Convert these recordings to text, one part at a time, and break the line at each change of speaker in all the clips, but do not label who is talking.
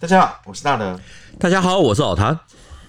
大家好，我是大德。
大家好，我是老谭。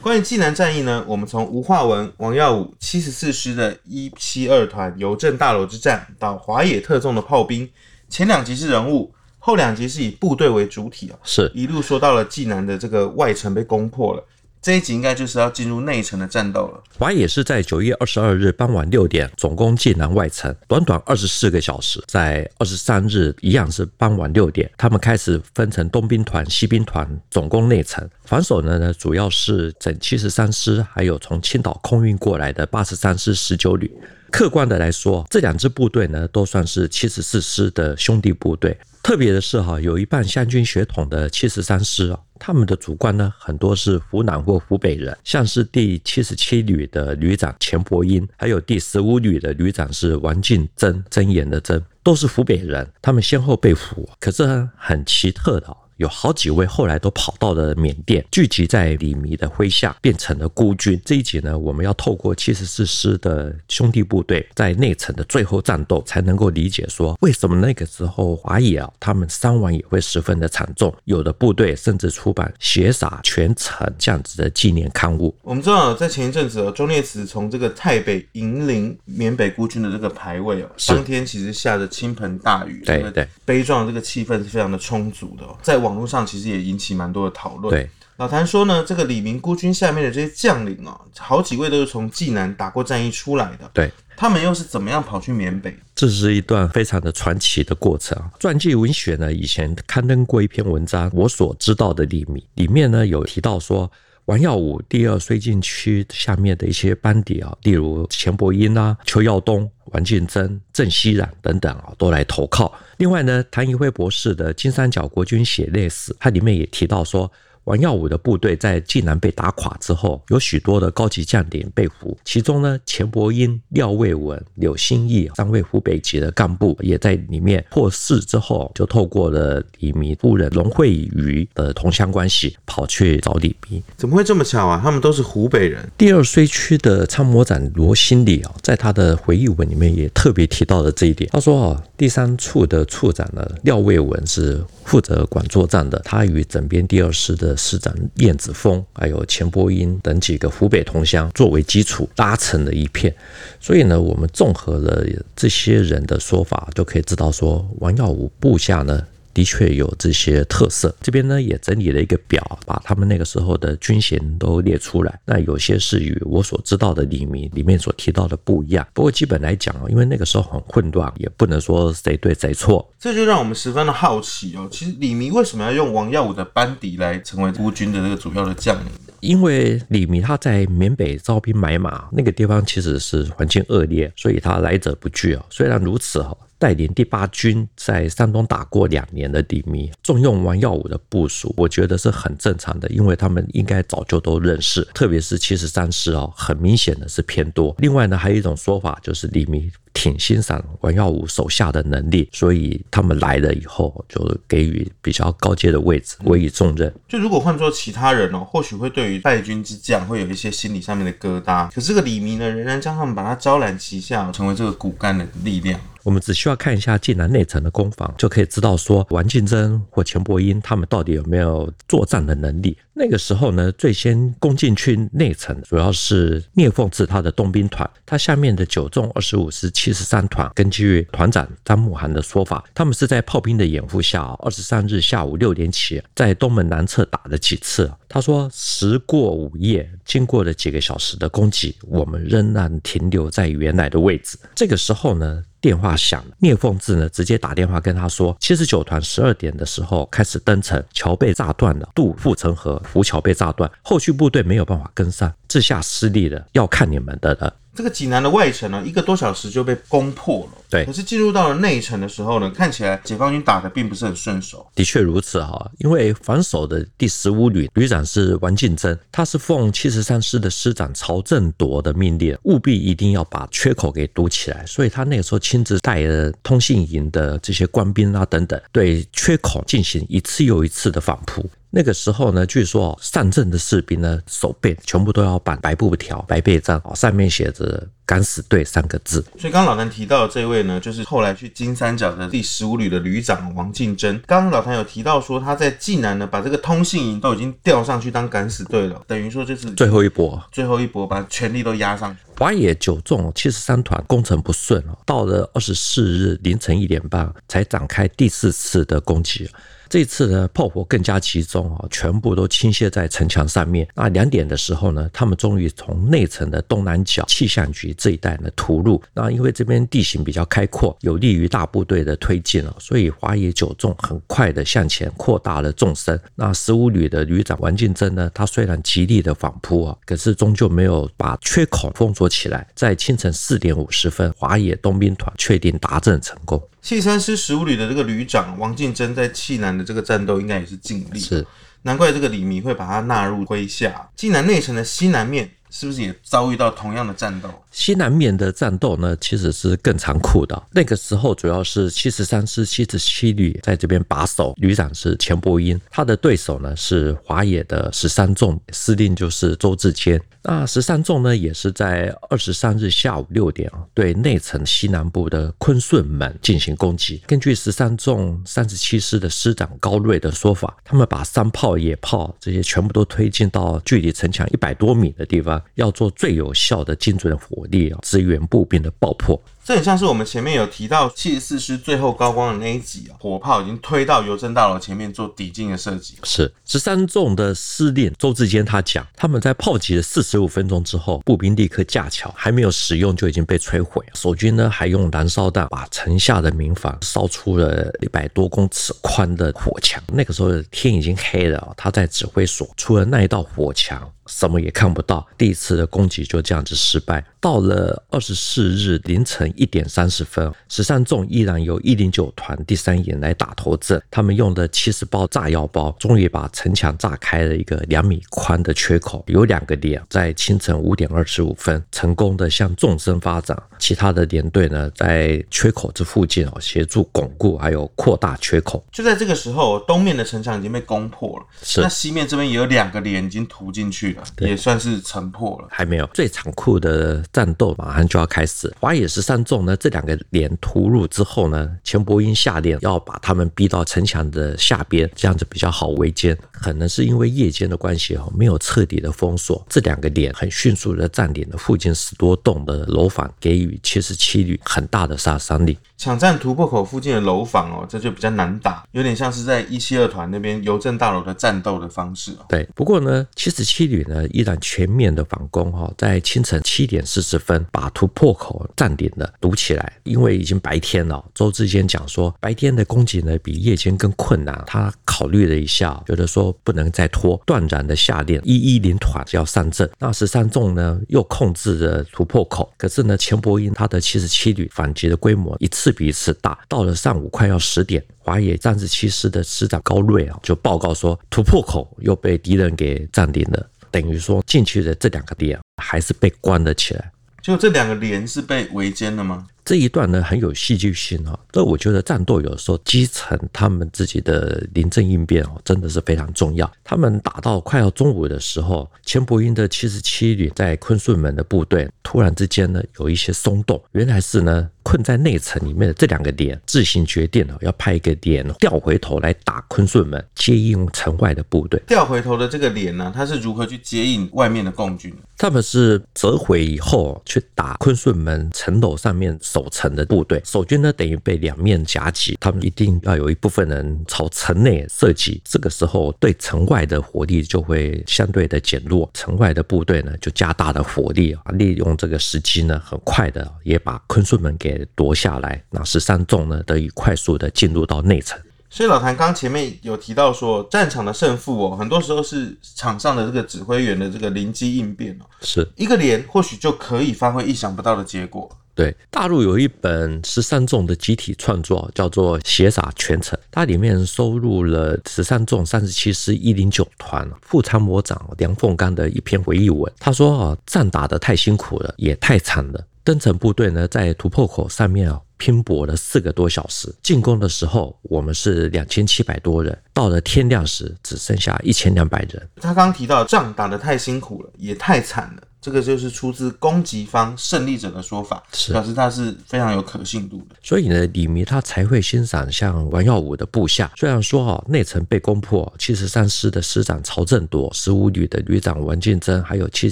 关于济南战役呢，我们从吴化文、王耀武七十四师的一七二团邮政大楼之战，到华野特纵的炮兵，前两集是人物，后两集是以部队为主体啊，
是
一路说到了济南的这个外城被攻破了。这一集应该就是要进入内城的战斗了。
华野是在九月二十二日傍晚六点总攻济南外城，短短二十四个小时，在二十三日一样是傍晚六点，他们开始分成东兵团、西兵团总攻内城。防守的呢，主要是整七十三师，还有从青岛空运过来的八十三师十九旅。客观的来说，这两支部队呢，都算是七十四师的兄弟部队。特别的是哈，有一半湘军血统的七十三师啊，他们的主官呢，很多是湖南或湖北人，像是第七十七旅的旅长钱伯英，还有第十五旅的旅长是王敬珍，睁眼的睁，都是湖北人，他们先后被俘。可是很奇特的。有好几位后来都跑到了缅甸，聚集在李弥的麾下，变成了孤军。这一集呢，我们要透过七十四师的兄弟部队在内城的最后战斗，才能够理解说为什么那个时候华野啊，他们伤亡也会十分的惨重。有的部队甚至出版血洒全城这样子的纪念刊物。
我们知道，在前一阵子哦，忠烈祠从这个太北迎领缅北孤军的这个牌位哦，当天其实下着倾盆大雨，
对对，
悲壮的这个气氛是非常的充足的哦，在网。网络上其实也引起蛮多的讨论。
对，
老谭说呢，这个李明孤军下面的这些将领哦，好几位都是从济南打过战役出来的。
对，
他们又是怎么样跑去缅北？
这是一段非常的传奇的过程。传记文学呢，以前刊登过一篇文章，我所知道的李明里面呢，有提到说，王耀武第二绥靖区下面的一些班底啊，例如钱伯英啊、邱耀东。王敬珍、郑熙冉等等啊，都来投靠。另外呢，谭宜辉博士的《金三角国军血泪史》，它里面也提到说。王耀武的部队在济南被打垮之后，有许多的高级将领被俘，其中呢，钱伯英、廖卫文、柳新义三位湖北籍的干部也在里面获释之后，就透过了李弥夫人龙惠瑜的同乡关系，跑去找李弥。
怎么会这么巧啊？他们都是湖北人。
第二绥区的参谋长罗新礼啊，在他的回忆文里面也特别提到了这一点。他说啊，第三处的处长呢，廖卫文是负责管作战的，他与整编第二师的。师长燕子峰，还有钱伯英等几个湖北同乡作为基础拉成了一片，所以呢，我们综合了这些人的说法，就可以知道说，王耀武部下呢。的确有这些特色，这边呢也整理了一个表，把他们那个时候的军衔都列出来。那有些是与我所知道的李明里面所提到的不一样。不过基本来讲，因为那个时候很混乱，也不能说谁对谁错。
这就让我们十分的好奇哦。其实李明为什么要用王耀武的班底来成为孤军的那个主要的将领？
因为李明他在缅北招兵买马，那个地方其实是环境恶劣，所以他来者不拒啊。虽然如此哈。带领第八军在山东打过两年的李密，重用王耀武的部署，我觉得是很正常的，因为他们应该早就都认识，特别是七十三师哦，很明显的是偏多。另外呢，还有一种说法就是李弥挺欣赏王耀武手下的能力，所以他们来了以后就给予比较高阶的位置，委以重任。
就如果换做其他人哦，或许会对于败军之将会有一些心理上面的疙瘩，可是这个李弥呢，仍然将他们把他招揽旗下，成为这个骨干的力量。
我们只需要看一下济南内城的攻防，就可以知道说王敬珍或钱伯英他们到底有没有作战的能力。那个时候呢，最先攻进去内城，主要是聂凤至他的东兵团，他下面的九纵二十五师七十三团，根据团长张慕涵的说法，他们是在炮兵的掩护下，二十三日下午六点起，在东门南侧打了几次。他说，时过午夜，经过了几个小时的攻击，我们仍然停留在原来的位置。这个时候呢，电话响了，聂凤智呢直接打电话跟他说，七十九团十二点的时候开始登城，桥被炸断了，渡护城河，浮桥被炸断，后续部队没有办法跟上，这下失利了，要看你们的了。
这个济南的外城呢，一个多小时就被攻破了。
对，
可是进入到了内城的时候呢，看起来解放军打得并不是很顺手。
的确如此哈，因为防守的第十五旅旅长是王敬珍，他是奉七十三师的师长曹振铎的命令，务必一定要把缺口给堵起来。所以他那个时候亲自带了通信营的这些官兵啊等等，对缺口进行一次又一次的反扑。那个时候呢，据说哦，上阵的士兵呢，手背全部都要绑白布条、白背章，上面写着。敢死队三个字。
所以刚刚老谭提到的这位呢，就是后来去金三角的第十五旅的旅长王敬珍。刚刚老谭有提到说，他在济南呢，把这个通信营都已经调上去当敢死队了，等于说就是
最后一波，
最后一波把全力都压上去。
华野九纵七十三团攻城不顺，到了二十四日凌晨一点半才展开第四次的攻击。这次呢，炮火更加集中啊，全部都倾泻在城墙上面。那两点的时候呢，他们终于从内城的东南角气象局这一带呢突入。那因为这边地形比较开阔，有利于大部队的推进啊，所以华野九纵很快的向前扩大了纵深。那十五旅的旅长王敬珍呢，他虽然极力的反扑啊，可是终究没有把缺口封锁起来。在清晨四点五十分，华野东兵团确定达阵成功。
七三师十五旅的这个旅长王敬珍在济南的这个战斗应该也是尽力，
是
难怪这个李弥会把他纳入麾下。济南内城的西南面是不是也遭遇到同样的战斗？
西南面的战斗呢，其实是更残酷的。那个时候主要是七十三师七十七旅在这边把守，旅长是钱伯英，他的对手呢是华野的十三纵，司令就是周志坚。那十三纵呢，也是在二十三日下午六点啊，对内城西南部的坤顺门进行攻击。根据十三纵三十七师的师长高瑞的说法，他们把山炮、野炮这些全部都推进到距离城墙一百多米的地方，要做最有效的精准火。火力啊，支援步兵的爆破。
这很像是我们前面有提到七十四师最后高光的那一集啊，火炮已经推到邮政大楼前面做抵近的设计。
是十三纵的司令周志坚他讲，他们在炮击了四十五分钟之后，步兵立刻架桥，还没有使用就已经被摧毁。守军呢还用燃烧弹把城下的民房烧出了一百多公尺宽的火墙。那个时候天已经黑了，他在指挥所，除了那一道火墙，什么也看不到。第一次的攻击就这样子失败。到了二十四日凌晨一点三十分，十三纵依然由一零九团第三营来打头阵。他们用的七十包炸药包，终于把城墙炸开了一个两米宽的缺口。有两个连在清晨五点二十五分成功的向纵深发展，其他的连队呢在缺口这附近哦协助巩固还有扩大缺口。
就在这个时候，东面的城墙已经被攻破了，
是
那西面这边也有两个连已经突进去了，也算是城破了。
还没有最残酷的。战斗马上就要开始，华野十三纵呢，这两个连突入之后呢，钱伯英下令要把他们逼到城墙的下边，这样子比较好围歼。可能是因为夜间的关系哦，没有彻底的封锁，这两个连很迅速的占领了附近十多栋的楼房，给予七十七旅很大的杀伤力。
抢占突破口附近的楼房哦，这就比较难打，有点像是在一七二团那边邮政大楼的战斗的方式哦。
对，不过呢，七十七旅呢依然全面的反攻哈，在清晨七点四十分把突破口占领了，堵起来。因为已经白天了，周志坚讲说，白天的攻击呢比夜间更困难。他考虑了一下，觉得说不能再拖，断然的下令一一零团就要上阵。那十三纵呢又控制着突破口，可是呢钱伯英他的七十七旅反击的规模一次比一次大。到了上午快要十点，华野三十七师的师长高瑞啊就报告说，突破口又被敌人给占领了。等于说进去的这两个点还是被关了起来，
就这两个连是被围歼了吗？
这一段呢很有戏剧性啊，这我觉得战斗有时候基层他们自己的临阵应变哦，真的是非常重要。他们打到快要中午的时候，钱伯英的七十七旅在坤顺门的部队突然之间呢有一些松动，原来是呢困在内城里面的这两个连自行决定了要派一个连调回头来打坤顺门，接应城外的部队。
调回头的这个连呢，他是如何去接应外面的共军？
他们是折回以后去打坤顺门城楼上面守城的部队，守军呢等于被两面夹击，他们一定要有一部分人朝城内射击，这个时候对城外的火力就会相对的减弱，城外的部队呢就加大了火力啊，利用这个时机呢，很快的也把坤顺门给夺下来，那十三纵呢得以快速的进入到内城。
所以老谭刚前面有提到说，战场的胜负哦，很多时候是场上的这个指挥员的这个灵机应变哦，
是
一个连或许就可以发挥意想不到的结果。
对，大陆有一本十三纵的集体创作，叫做《血洒全城》，它里面收录了十三纵三十七师一零九团副参谋长梁凤刚的一篇回忆文。他说啊，战打得太辛苦了，也太惨了。登城部队呢，在突破口上面啊，拼搏了四个多小时。进攻的时候，我们是两千七百多人，到了天亮时，只剩下一千两百人。
他刚提到，仗打得太辛苦了，也太惨了。这个就是出自攻击方胜利者的说法，
是
表示他是非常有可信度的。
所以呢，李弥他才会欣赏像王耀武的部下。虽然说哈内城被攻破，七十三师的师长曹振铎、十五旅的旅长王进珍，还有七十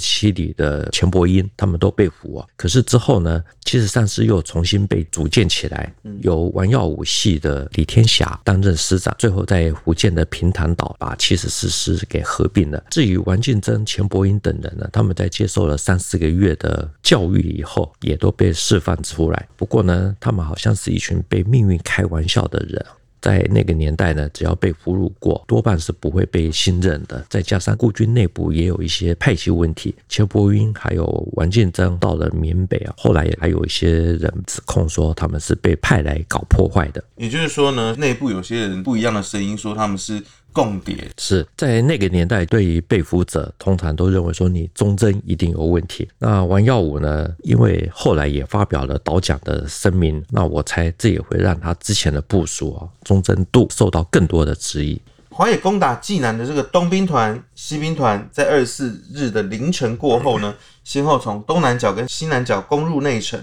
七旅的钱伯英，他们都被俘啊。可是之后呢，七十三师又重新被组建起来，由王耀武系的李天霞担任师长，最后在福建的平潭岛把七十四师给合并了。至于王进珍、钱伯英等人呢，他们在接受做了三四个月的教育以后，也都被释放出来。不过呢，他们好像是一群被命运开玩笑的人。在那个年代呢，只要被俘虏过，多半是不会被信任的。再加上顾军内部也有一些派系问题，邱伯英还有王建章到了缅北啊，后来也还有一些人指控说他们是被派来搞破坏的。
也就是说呢，内部有些人不一样的声音说他们是。共谍
是在那个年代，对于被俘者，通常都认为说你忠贞一定有问题。那王耀武呢？因为后来也发表了导讲的声明，那我猜这也会让他之前的部署啊忠贞度受到更多的质疑。
华野攻打济南的这个东兵团、西兵团，在二十四日的凌晨过后呢，先后从东南角跟西南角攻入内城，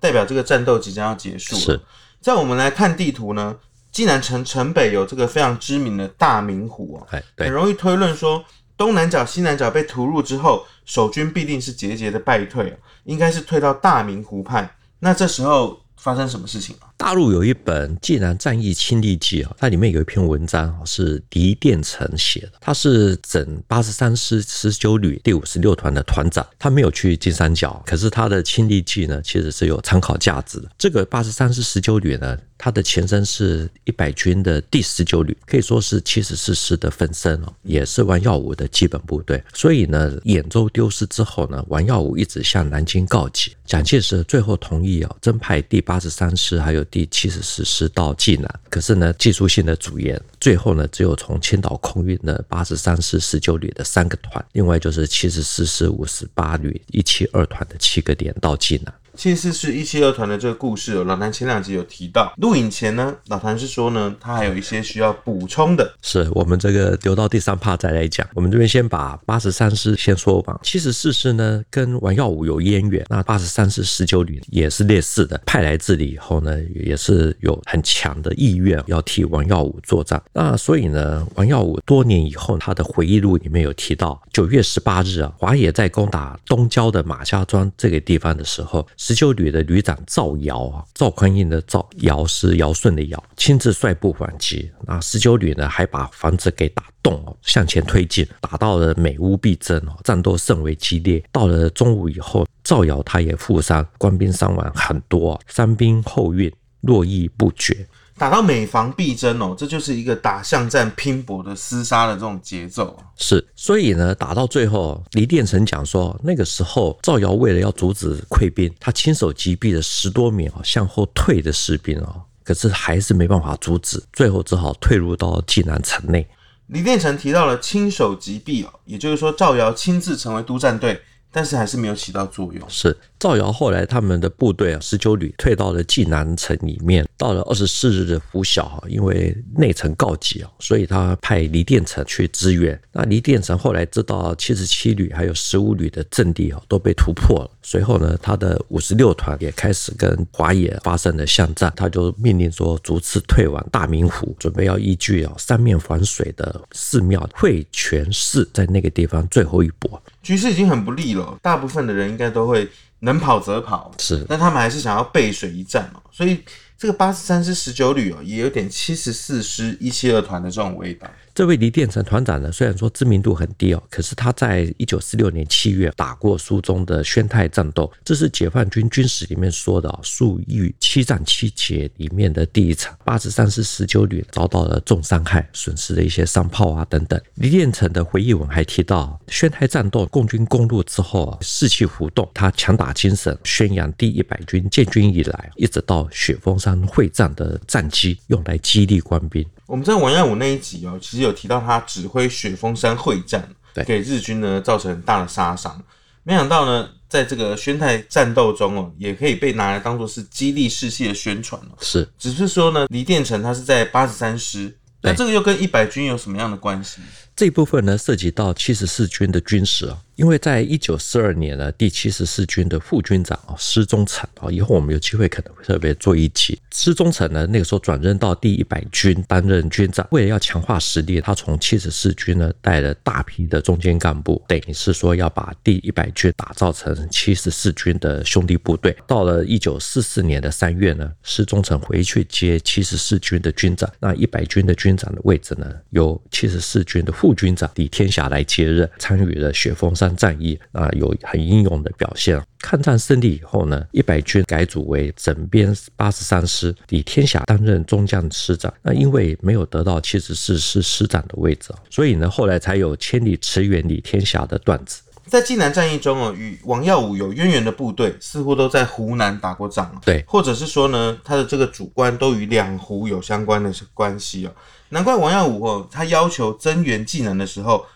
代表这个战斗即将要结束。
是，
在我们来看地图呢。济南城城北有这个非常知名的大明湖哦，很容易推论说，东南角、西南角被屠戮之后，守军必定是节节的败退，应该是退到大明湖畔。那这时候发生什么事情了？
大陆有一本《济南战役亲历记》啊，它里面有一篇文章是狄殿成写的。他是整八十三师十九旅第五十六团的团长，他没有去金三角，可是他的亲历记呢，其实是有参考价值的。这个八十三师十九旅呢，它的前身是一百军的第十九旅，可以说是七十四师的分身哦，也是王耀武的基本部队。所以呢，兖州丢失之后呢，王耀武一直向南京告急，蒋介石最后同意啊，增派第八十三师还有。第七十四师到济南，可是呢，技术性的阻延，最后呢，只有从青岛空运的八十三师十九旅的三个团，另外就是七十四师五十八旅一七二团的七个连到济南。
七十四师一七二团的这个故事，老谭前两集有提到。录影前呢，老谭是说呢，他还有一些需要补充的。
是我们这个留到第三趴再来讲。我们这边先把八十三师先说吧。七十四师呢，跟王耀武有渊源。那八十三师十九旅也是类似的，派来这里以后呢，也是有很强的意愿要替王耀武作战。那所以呢，王耀武多年以后，他的回忆录里面有提到，九月十八日啊，华野在攻打东郊的马家庄这个地方的时候。十九旅的旅长赵尧啊，赵匡胤的赵，尧是尧舜的尧，亲自率部反击。那十九旅呢，还把房子给打洞哦，向前推进，打到了美乌必争哦，战斗甚为激烈。到了中午以后，赵尧他也负伤，官兵伤亡很多，伤兵后运，络绎不绝。
打到每防必争哦，这就是一个打巷战拼搏的厮杀的这种节奏。
是，所以呢，打到最后，李殿成讲说，那个时候赵尧为了要阻止溃兵，他亲手击毙了十多名哦向后退的士兵哦，可是还是没办法阻止，最后只好退入到济南城内。
李殿成提到了亲手击毙哦，也就是说赵尧亲自成为督战队。但是还是没有起到作用。
是赵尧后来他们的部队啊，十九旅退到了济南城里面。到了二十四日的拂晓啊，因为内城告急啊，所以他派黎殿成去支援。那黎殿成后来知道七十七旅还有十五旅的阵地啊都被突破了，随后呢，他的五十六团也开始跟华野发生了巷战。他就命令说，逐次退往大明湖，准备要依据啊三面环水的寺庙会泉寺，在那个地方最后一搏。
局势已经很不利了，大部分的人应该都会能跑则跑，
是，
但他们还是想要背水一战嘛，所以这个八十三师十九旅哦，也有点七十四师一七二团的这种味道。
这位黎殿成团长呢，虽然说知名度很低哦，可是他在一九四六年七月打过书中的宣太战斗，这是解放军军史里面说的啊，粟裕七战七捷里面的第一场。八十三师十九旅遭到了重伤害，损失了一些商炮啊等等。黎殿成的回忆文还提到，宣太战斗，共军攻入之后啊，士气浮动，他强打精神，宣扬第一百军建军以来一直到雪峰山会战的战绩，用来激励官兵。
我们在王耀武那一集哦，其实有提到他指挥雪峰山会战，
对，
给日军呢造成很大的杀伤。没想到呢，在这个宣泰战斗中哦，也可以被拿来当做是激励士气的宣传哦。
是，
只是说呢，黎殿成他是在八十三师，那这个又跟一百军有什么样的关系？
这一部分呢，涉及到七十四军的军史啊。因为在一九四二年呢，第七十四军的副军长啊施宗成啊，以后我们有机会可能会特别做一期。施宗成呢，那个时候转任到第一百军担任军长，为了要强化实力，他从七十四军呢带了大批的中间干部，等于是说要把第一百军打造成七十四军的兄弟部队。到了一九四四年的三月呢，施宗成回去接七十四军的军长，那一百军的军长的位置呢，由七十四军的副军长李天霞来接任，参与了雪峰山战役啊，有很英勇的表现。抗战胜利以后呢，一百军改组为整编八十三师，李天霞担任中将师长。那因为没有得到七十四师师长的位置，所以呢，后来才有千里驰援李天霞的段子。
在济南战役中哦，与王耀武有渊源的部队，似乎都在湖南打过仗。
对，
或者是说呢，他的这个主官都与两湖有相关的关系哦。难怪王耀武哦，他要求增援济南的时候。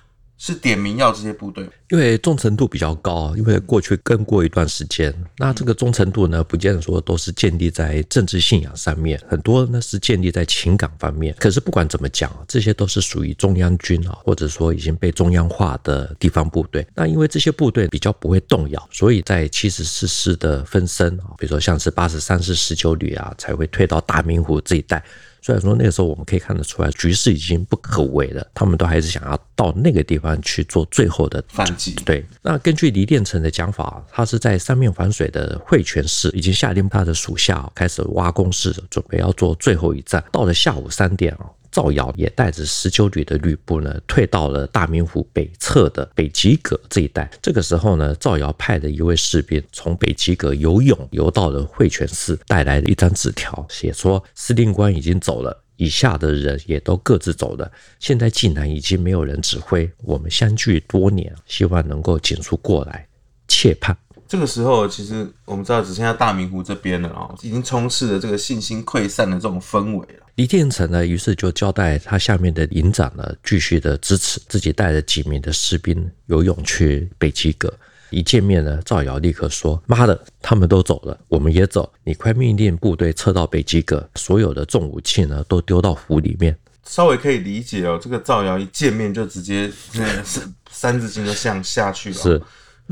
是点名要这些部队，
因为忠诚度比较高，因为过去跟过一段时间，那这个忠诚度呢，不见得说都是建立在政治信仰上面，很多呢是建立在情感方面。可是不管怎么讲，这些都是属于中央军啊，或者说已经被中央化的地方部队。那因为这些部队比较不会动摇，所以在七十四师的分身啊，比如说像是八十三师十九旅啊，才会退到大明湖这一带。虽然说那个时候我们可以看得出来，局势已经不可为了，他们都还是想要到那个地方去做最后的
反击。
对，那根据黎殿成的讲法，他是在三面环水的汇泉市已经下令他的属下开始挖工事，准备要做最后一战。到了下午三点啊。赵尧也带着十九旅的旅部呢，退到了大明湖北侧的北极阁这一带。这个时候呢，赵尧派的一位士兵从北极阁游泳游到了会泉寺，带来了一张纸条，写说司令官已经走了，以下的人也都各自走了。现在济南已经没有人指挥，我们相聚多年，希望能够尽速过来，切盼。
这个时候，其实我们知道只剩下大明湖这边了啊，已经充斥着这个信心溃散的这种氛围了。
黎建成呢，于是就交代他下面的营长呢，继续的支持，自己带着几名的士兵游泳去北极阁。一见面呢，赵尧立刻说：“妈的，他们都走了，我们也走。你快命令部队撤到北极阁，所有的重武器呢，都丢到湖里面。”
稍微可以理解哦，这个赵尧一见面就直接那三三字经就向下去了。
是。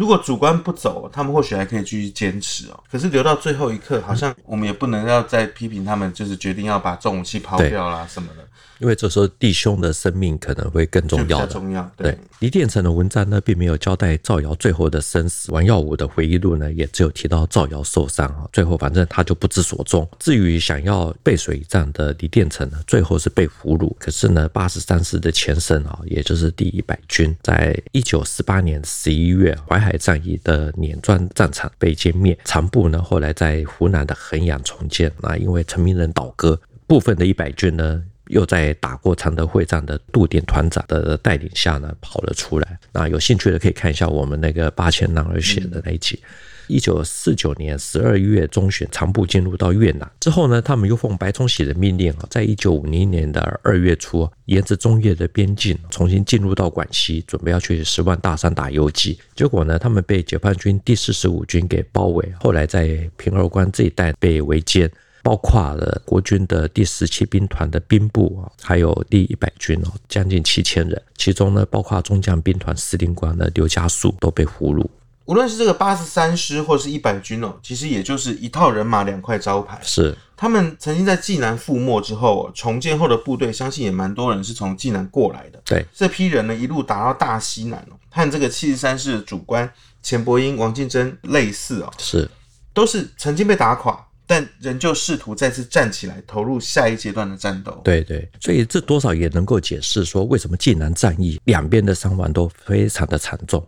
如果主观不走，他们或许还可以继续坚持哦。可是留到最后一刻，好像我们也不能要再批评他们，就是决定要把重武器抛掉啦什么的。
因为这时候弟兄的生命可能会更重要的。
重要。对，
黎殿成的文章呢，并没有交代造谣最后的生死。王耀武的回忆录呢，也只有提到造谣受伤啊，最后反正他就不知所踪。至于想要背水一战的黎殿成呢，最后是被俘虏。可是呢，八十三师的前身啊，也就是第一百军，在一九四八年十一月淮海战役的碾庄战场被歼灭。残部呢，后来在湖南的衡阳重建。那因为陈明仁倒戈，部分的一百军呢。又在打过常德会战的杜点团长的带领下呢，跑了出来。那有兴趣的可以看一下我们那个八千男儿写的那一集。一九四九年十二月中旬，残部进入到越南之后呢，他们又奉白崇禧的命令啊，在一九五零年的二月初，沿着中越的边境重新进入到广西，准备要去十万大山打游击。结果呢，他们被解放军第四十五军给包围，后来在平儿关这一带被围歼。包括了国军的第十七兵团的兵部啊，还有第一百军哦，将近七千人，其中呢，包括中将兵团司令官的刘家树都被俘虏。
无论是这个八十三师或是一百军哦，其实也就是一套人马两块招牌。
是
他们曾经在济南覆没之后，重建后的部队，相信也蛮多人是从济南过来的。
对，
这批人呢，一路打到大西南哦，和这个七十三师的主官钱伯英、王敬珍类似哦，
是
都是曾经被打垮。但仍旧试图再次站起来，投入下一阶段的战斗。
对对，所以这多少也能够解释说，为什么晋南战役两边的伤亡都非常的惨重。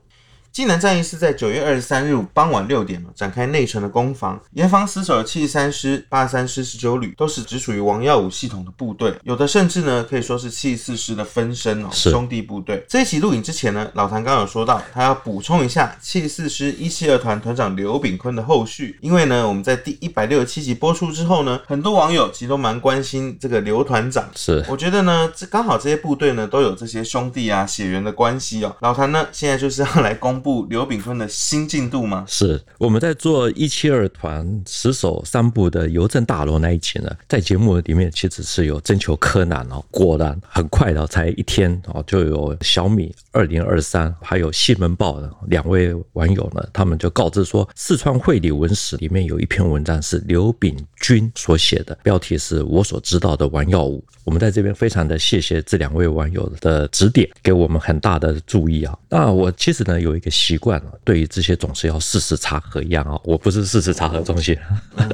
济南战役是在九月二十三日傍晚六点展开内城的攻防，严防死守的七十三师、八十三师十九旅都是只属于王耀武系统的部队，有的甚至呢可以说是七十四师的分身哦，兄弟部队。这一期录影之前呢，老谭刚刚有说到，他要补充一下七十四师一七二团团长刘炳坤的后续，因为呢我们在第一百六十七集播出之后呢，很多网友其实都蛮关心这个刘团长。
是，
我觉得呢这刚好这些部队呢都有这些兄弟啊血缘的关系哦，老谭呢现在就是要来公。布刘炳坤的新进度吗？
是我们在做一七二团死守三部的邮政大楼那一集呢，在节目里面其实是有征求柯南哦，果然很快的，才一天哦，就有小米二零二三还有西门豹的两位网友呢，他们就告知说，四川会理文史里面有一篇文章是刘炳军所写的，标题是我所知道的王耀武。我们在这边非常的谢谢这两位网友的指点，给我们很大的注意啊。那我其实呢有一个习惯啊，对于这些总是要事实查核一样啊，我不是事实查核中心，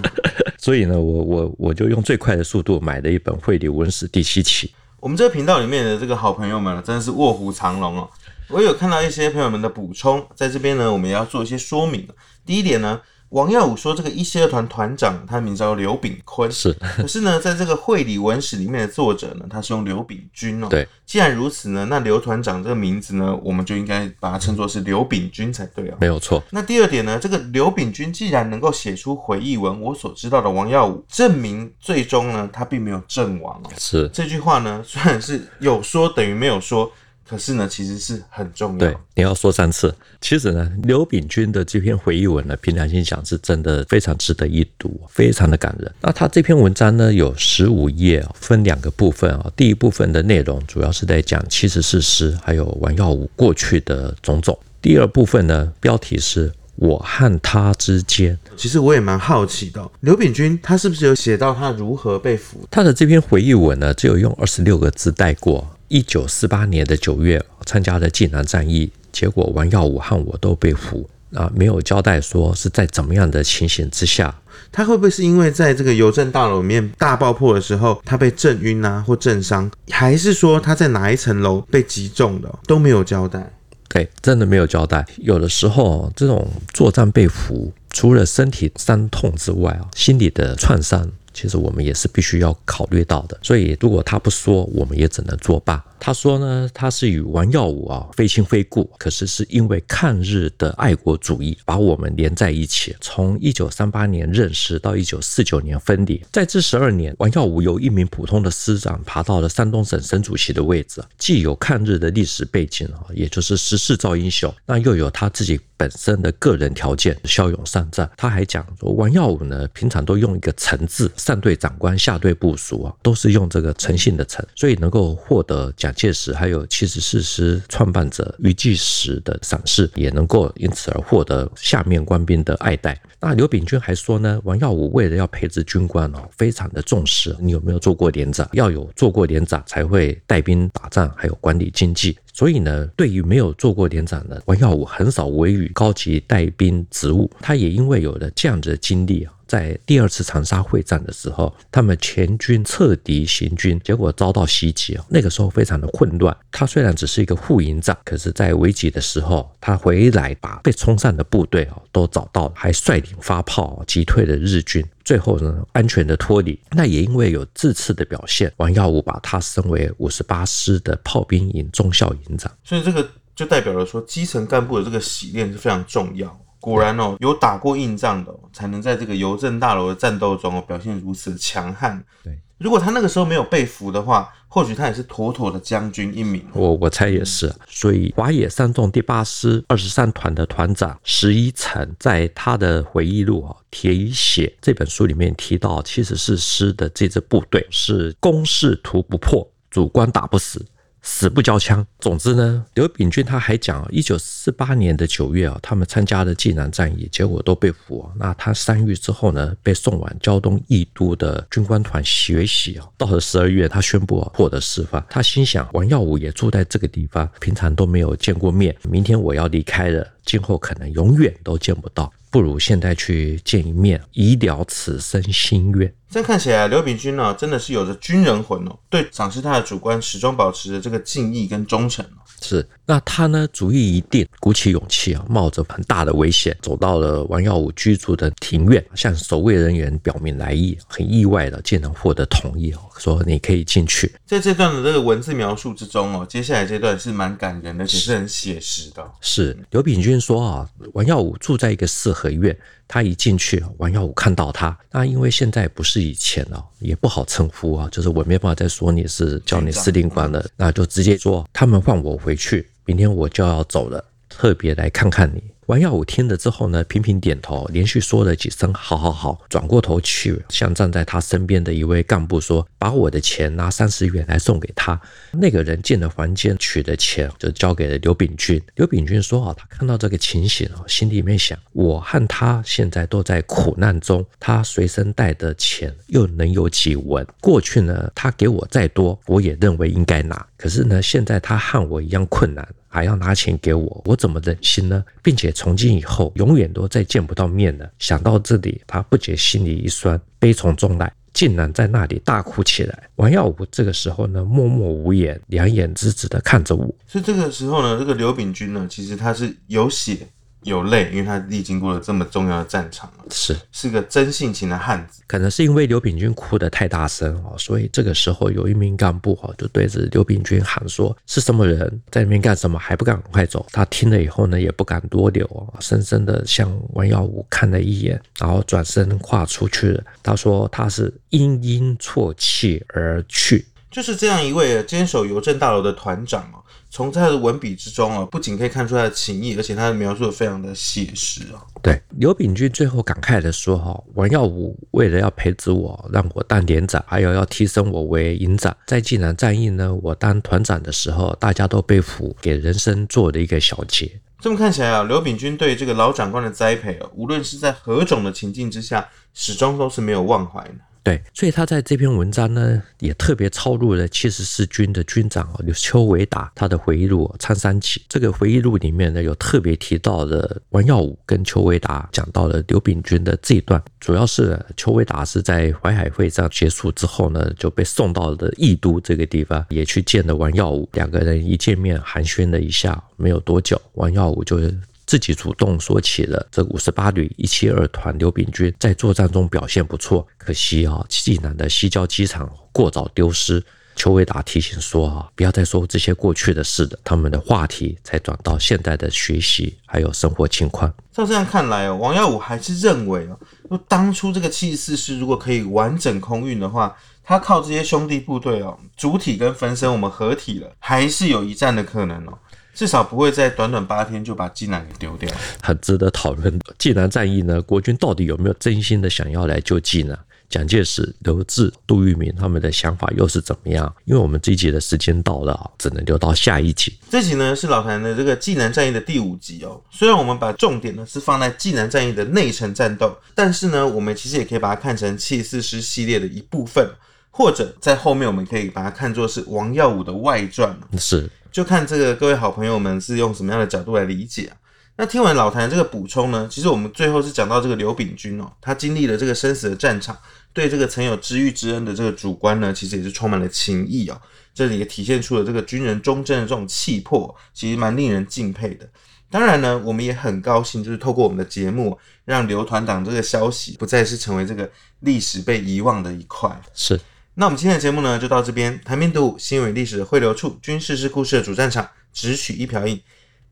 所以呢，我我我就用最快的速度买了一本《会理文史》第七期。
我们这个频道里面的这个好朋友们真的是卧虎藏龙哦。我有看到一些朋友们的补充，在这边呢，我们也要做一些说明。第一点呢。王耀武说：“这个一七二团团长，他名叫刘炳坤。
是，
可是呢，在这个会理文史里面的作者呢，他是用刘炳军哦。
对，
既然如此呢，那刘团长这个名字呢，我们就应该把它称作是刘炳军才对哦。
没有错。
那第二点呢，这个刘炳军既然能够写出回忆文，我所知道的王耀武，证明最终呢，他并没有阵亡哦。
是
这句话呢，虽然是有说等于没有说。”可是呢，其实是很重要。
对，你要说三次。其实呢，刘炳军的这篇回忆文呢，凭良心讲是真的非常值得一读，非常的感人。那他这篇文章呢，有十五页，分两个部分啊。第一部分的内容主要是在讲七十四师还有王耀武过去的种种。第二部分呢，标题是我和他之间。
其实我也蛮好奇的，刘炳军他是不是有写到他如何被俘？
他的这篇回忆文呢，只有用二十六个字带过。一九四八年的九月，参加了济南战役，结果王耀武和我都被俘啊，没有交代说是在怎么样的情形之下。
他会不会是因为在这个邮政大楼里面大爆破的时候，他被震晕啊，或震伤，还是说他在哪一层楼被击中的，都没有交代？
对，真的没有交代。有的时候这种作战被俘，除了身体伤痛之外啊，心理的创伤。其实我们也是必须要考虑到的，所以如果他不说，我们也只能作罢。他说呢，他是与王耀武啊非亲非故，可是是因为抗日的爱国主义把我们连在一起。从一九三八年认识到一九四九年分离，在这十二年，王耀武由一名普通的师长爬到了山东省省主席的位置，既有抗日的历史背景啊，也就是时势造英雄，那又有他自己本身的个人条件，骁勇善他还讲说，王耀武呢，平常都用一个诚字，上对长官，下对部属啊，都是用这个诚信的诚，所以能够获得。蒋介石还有七十四师创办者俞济时的赏识，也能够因此而获得下面官兵的爱戴。那刘炳军还说呢，王耀武为了要培植军官哦，非常的重视你有没有做过连长，要有做过连长才会带兵打仗，还有管理经济。所以呢，对于没有做过连长的王耀武，很少委以高级带兵职务。他也因为有了这样子的经历啊。在第二次长沙会战的时候，他们全军撤敌行军，结果遭到袭击啊。那个时候非常的混乱。他虽然只是一个副营长，可是，在危急的时候，他回来把被冲散的部队啊都找到，还率领发炮击退了日军，最后呢安全的脱离。那也因为有这次的表现，王耀武把他升为五十八师的炮兵营中校营长。
所以这个就代表了说，基层干部的这个洗练是非常重要。果然哦，有打过硬仗的，才能在这个邮政大楼的战斗中哦表现如此的强悍。
对，
如果他那个时候没有被俘的话，或许他也是妥妥的将军一名。
我我猜也是。所以华野三纵第八师二十三团的团长石一成在他的回忆录啊《铁与血》这本书里面提到，七十四师的这支部队是攻势图不破，主官打不死。死不交枪。总之呢，刘秉军他还讲，一九四八年的九月啊，他们参加了济南战役，结果都被俘。那他伤愈之后呢，被送往胶东义都的军官团学习啊。到了十二月，他宣布获得释放。他心想，王耀武也住在这个地方，平常都没有见过面，明天我要离开了，今后可能永远都见不到。不如现在去见一面，以了此生心愿。
这样看起来，刘炳军呢、啊，真的是有着军人魂哦。对赏识他的主官，始终保持着这个敬意跟忠诚。
是，那他呢，主意一定，鼓起勇气啊，冒着很大的危险，走到了王耀武居住的庭院，向守卫人员表明来意。很意外的，竟然获得同意哦，说你可以进去。
在这段的这个文字描述之中哦，接下来这段是蛮感人的，也是很写实的。
是，刘炳军说啊，王耀武住在一个四合院。他一进去，王耀武看到他，那因为现在不是以前哦，也不好称呼啊，就是我没办法再说你是叫你司令官了，那就直接说他们放我回去，明天我就要走了，特别来看看你。王耀武听了之后呢，频频点头，连续说了几声“好好好”，转过头去向站在他身边的一位干部说：“把我的钱拿三十元来送给他。”那个人进了房间，取的钱就交给了刘秉俊。刘秉俊说：“啊，他看到这个情形哦，心里面想：我和他现在都在苦难中，他随身带的钱又能有几文？过去呢，他给我再多，我也认为应该拿。可是呢，现在他和我一样困难。”还要拿钱给我，我怎么忍心呢？并且从今以后永远都再见不到面了。想到这里，他不觉心里一酸，悲从中来，竟然在那里大哭起来。王耀武这个时候呢，默默无言，两眼直直的看着我。
所以这个时候呢，这个刘秉军呢，其实他是有血。有泪，因为他历经过了这么重要的战场，
是
是个真性情的汉子。
可能是因为刘秉钧哭得太大声哦，所以这个时候有一名干部哈，就对着刘秉钧喊说：“是什么人在里面干什么？还不赶快走！”他听了以后呢，也不敢多留啊，深深的向王耀武看了一眼，然后转身跨出去了。他说：“他是殷殷啜泣而去。”
就是这样一位坚守邮政大楼的团长哦。从他的文笔之中啊，不仅可以看出他的情谊，而且他的描述的非常的写实啊。
对，刘秉钧最后感慨的说：“哈，王耀武为了要培植我，让我当连长，还有要提升我为营长，在济南战役呢，我当团长的时候，大家都被俘，给人生做了一个小结。
这么看起来啊，刘秉钧对这个老长官的栽培啊，无论是在何种的情境之下，始终都是没有忘怀的。”
对，所以他在这篇文章呢，也特别抄录了七十四军的军长哦，邱维达他的回忆录《苍山起》。这个回忆录里面呢，有特别提到的王耀武跟邱维达讲到了刘秉钧的这一段，主要是邱维达是在淮海会战结束之后呢，就被送到了义都这个地方，也去见了王耀武，两个人一见面寒暄了一下，没有多久，王耀武就。自己主动说起了这五十八旅一七二团刘秉军在作战中表现不错，可惜啊，济南的西郊机场过早丢失。邱维达提醒说啊，不要再说这些过去的事了。他们的话题才转到现在的学习还有生活情况。
照这样看来哦，王耀武还是认为哦，说当初这个七十四师如果可以完整空运的话，他靠这些兄弟部队哦，主体跟分身我们合体了，还是有一战的可能哦。至少不会在短短八天就把济南给丢掉，
很值得讨论。济南战役呢，国军到底有没有真心的想要来救济呢？蒋介石、刘志、杜聿明他们的想法又是怎么样？因为我们这一集的时间到了，只能留到下一集。
这集呢是老谭的这个济南战役的第五集哦。虽然我们把重点呢是放在济南战役的内城战斗，但是呢，我们其实也可以把它看成七四师系列的一部分，或者在后面我们可以把它看作是王耀武的外传。
是。
就看这个各位好朋友们是用什么样的角度来理解啊？那听完老谭这个补充呢，其实我们最后是讲到这个刘秉钧哦，他经历了这个生死的战场，对这个曾有知遇之恩的这个主官呢，其实也是充满了情谊哦。这里也体现出了这个军人忠贞的这种气魄，其实蛮令人敬佩的。当然呢，我们也很高兴，就是透过我们的节目，让刘团长这个消息不再是成为这个历史被遗忘的一块。
是。
那我们今天的节目呢，就到这边。谭兵读武，新闻与历史的汇流处，军事是故事的主战场，只取一瓢饮。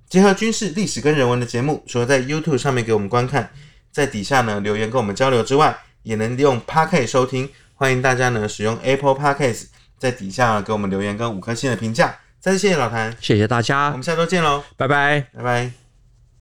结合军事、历史跟人文的节目，除了在 YouTube 上面给我们观看，在底下呢留言跟我们交流之外，也能利用 Podcast 收听。欢迎大家呢使用 Apple Podcast，在底下给我们留言跟五颗星的评价。再次谢谢老谭，
谢谢大家，
我们下周见喽，
拜拜，
拜拜。